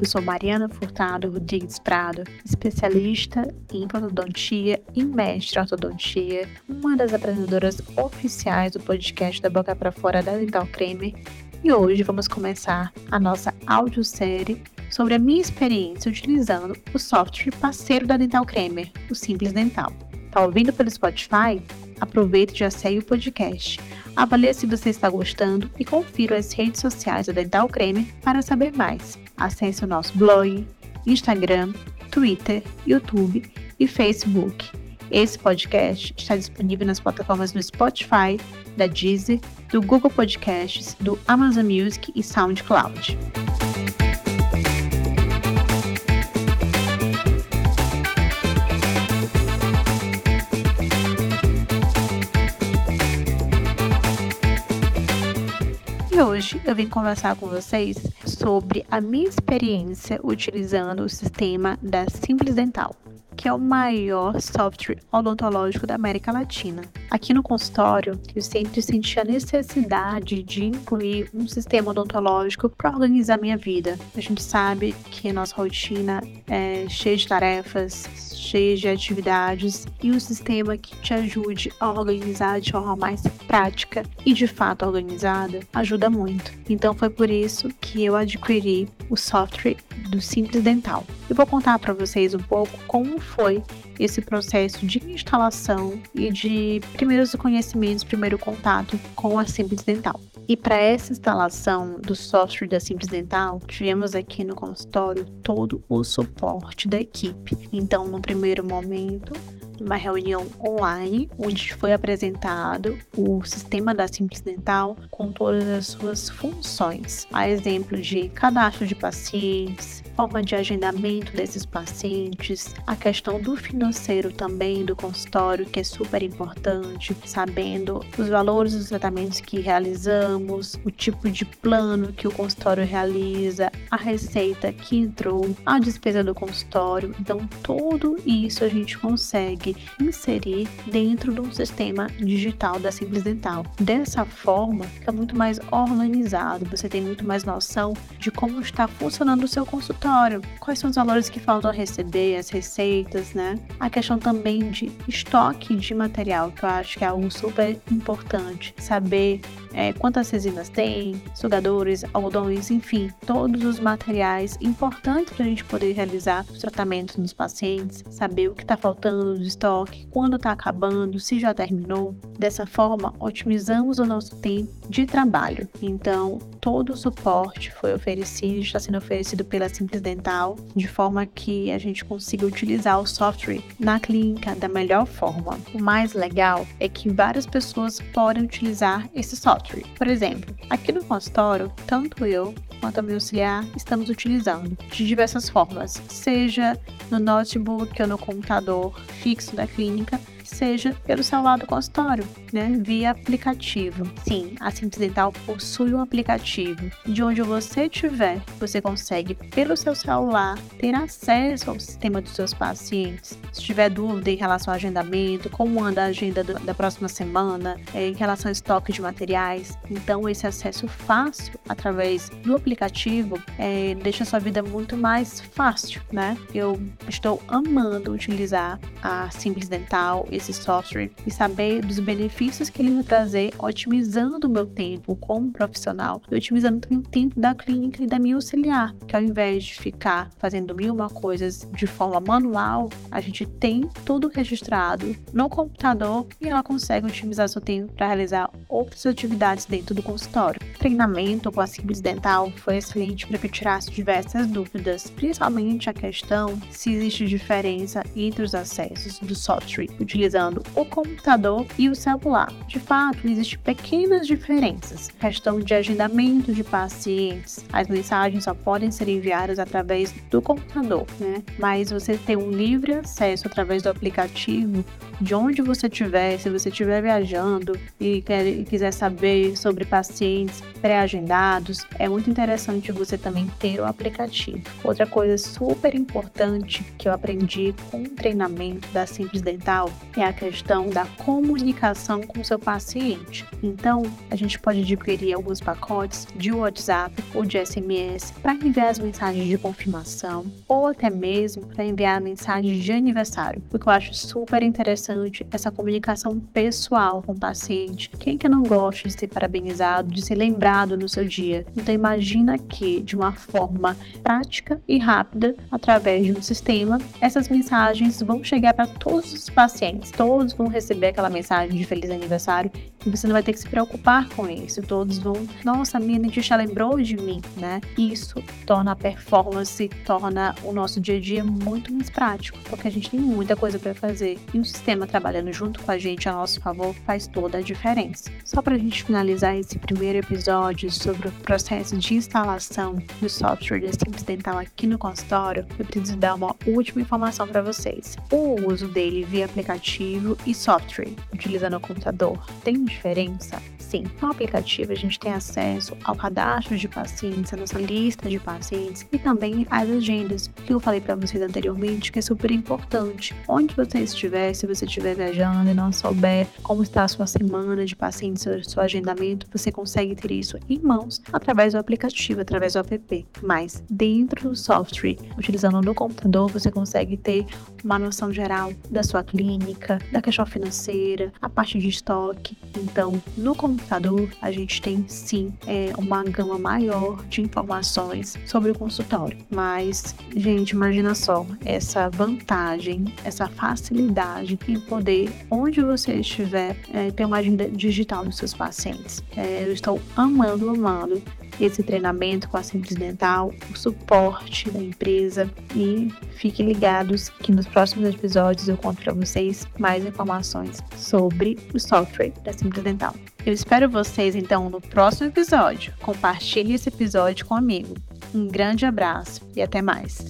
Eu sou Mariana Furtado Rodrigues Prado, especialista em ortodontia e mestre em ortodontia, uma das apresentadoras oficiais do podcast da Boca para Fora da Dental Creme. E hoje vamos começar a nossa audiosérie sobre a minha experiência utilizando o software parceiro da Dental Creme, o Simples Dental. Tá ouvindo pelo Spotify? Aproveite e já segue o podcast. Avalie se você está gostando e confira as redes sociais da Dental Creme para saber mais. Acesse o nosso blog, Instagram, Twitter, YouTube e Facebook. Esse podcast está disponível nas plataformas do Spotify, da Deezer, do Google Podcasts, do Amazon Music e SoundCloud. E hoje eu vim conversar com vocês sobre a minha experiência utilizando o sistema da Simples Dental que é o maior software odontológico da América Latina. Aqui no consultório, eu sempre senti a necessidade de incluir um sistema odontológico para organizar minha vida. A gente sabe que a nossa rotina é cheia de tarefas, cheia de atividades e um sistema que te ajude a organizar de forma mais prática e de fato organizada ajuda muito. Então foi por isso que eu adquiri o software do Simples Dental. Eu vou contar para vocês um pouco como foi esse processo de instalação e de primeiros conhecimentos, primeiro contato com a Simples Dental. E para essa instalação do software da Simples Dental, tivemos aqui no consultório todo o suporte da equipe. Então, no primeiro momento, uma reunião online, onde foi apresentado o sistema da Simples Dental com todas as suas funções, a exemplo de cadastro de pacientes, forma de agendamento desses pacientes, a questão do financeiro também do consultório, que é super importante, sabendo os valores dos tratamentos que realizamos, o tipo de plano que o consultório realiza, a receita que entrou, a despesa do consultório. Então, tudo isso a gente consegue inserir dentro de um sistema digital da Simples Dental. Dessa forma, fica muito mais organizado, você tem muito mais noção de como está funcionando o seu consultório quais são os valores que faltam receber, as receitas, né? A questão também de estoque de material, que eu acho que é algo super importante. Saber é, quantas resinas tem, sugadores, algodões, enfim, todos os materiais importantes para a gente poder realizar os tratamentos nos pacientes, saber o que está faltando do estoque, quando está acabando, se já terminou. Dessa forma, otimizamos o nosso tempo de trabalho. Então, todo o suporte foi oferecido, está sendo oferecido pela Simples Dental, de forma que a gente consiga utilizar o software na clínica da melhor forma. O mais legal é que várias pessoas podem utilizar esse software. Por exemplo, aqui no consultório, tanto eu quanto a meu auxiliar estamos utilizando de diversas formas, seja no notebook ou no computador fixo da clínica, seja pelo celular do consultório, né, via aplicativo. Sim, a Simples Dental possui um aplicativo de onde você estiver, você consegue pelo seu celular ter acesso ao sistema dos seus pacientes. Se tiver dúvida em relação ao agendamento, como anda a agenda do, da próxima semana, é, em relação ao estoque de materiais, então esse acesso fácil através do aplicativo é, deixa a sua vida muito mais fácil, né? Eu estou amando utilizar a Simples Dental esse software e saber dos benefícios que ele vai trazer, otimizando o meu tempo como profissional e otimizando também o tempo da clínica e da minha auxiliar, que ao invés de ficar fazendo mil uma coisas de forma manual, a gente tem tudo registrado no computador e ela consegue otimizar seu tempo para realizar outras atividades dentro do consultório. Treinamento com a Simples Dental foi excelente para que tirasse diversas dúvidas, principalmente a questão se existe diferença entre os acessos do software utilizando o computador e o celular. De fato, existem pequenas diferenças. Questão de agendamento de pacientes, as mensagens só podem ser enviadas através do computador, né? Mas você tem um livre acesso através do aplicativo de onde você estiver, se você estiver viajando e, quer, e quiser saber sobre pacientes, pré-agendados, é muito interessante você também ter o aplicativo. Outra coisa super importante que eu aprendi com o treinamento da Simples Dental é a questão da comunicação com o seu paciente. Então, a gente pode adquirir alguns pacotes de WhatsApp ou de SMS para enviar as mensagens de confirmação ou até mesmo para enviar mensagens de aniversário, porque eu acho super interessante essa comunicação pessoal com o paciente. Quem que não gosta de ser parabenizado, de ser lembrado no seu dia? Então imagina que de uma forma prática e rápida, através de um sistema, essas mensagens vão chegar para todos os pacientes. Todos vão receber aquela mensagem de feliz aniversário você não vai ter que se preocupar com isso. Todos vão, nossa, minha dentista lembrou de mim, né? Isso torna a performance, torna o nosso dia a dia muito mais prático, porque a gente tem muita coisa para fazer e o sistema trabalhando junto com a gente a nosso favor faz toda a diferença. Só para a gente finalizar esse primeiro episódio sobre o processo de instalação do software da Simples Dental aqui no consultório, eu preciso dar uma última informação para vocês. O uso dele via aplicativo e software, utilizando o computador, tem diferença? Sim, no aplicativo a gente tem acesso ao cadastro de pacientes, a nossa lista de pacientes e também as agendas, que eu falei para vocês anteriormente, que é super importante. Onde você estiver, se você estiver viajando e não souber como está a sua semana de pacientes, seu, seu agendamento, você consegue ter isso em mãos através do aplicativo, através do app. Mas dentro do software, utilizando no computador, você consegue ter uma noção geral da sua clínica, da questão financeira, a parte de estoque. Então, no computador, a gente tem sim é, uma gama maior de informações sobre o consultório. Mas, gente, imagina só essa vantagem, essa facilidade em poder, onde você estiver, é, ter uma agenda digital dos seus pacientes. É, eu estou amando, amando esse treinamento com a Simples Dental, o suporte da empresa e fiquem ligados que nos próximos episódios eu conto para vocês mais informações sobre o software da Simples Dental. Eu espero vocês então no próximo episódio. Compartilhe esse episódio com um amigo. Um grande abraço e até mais.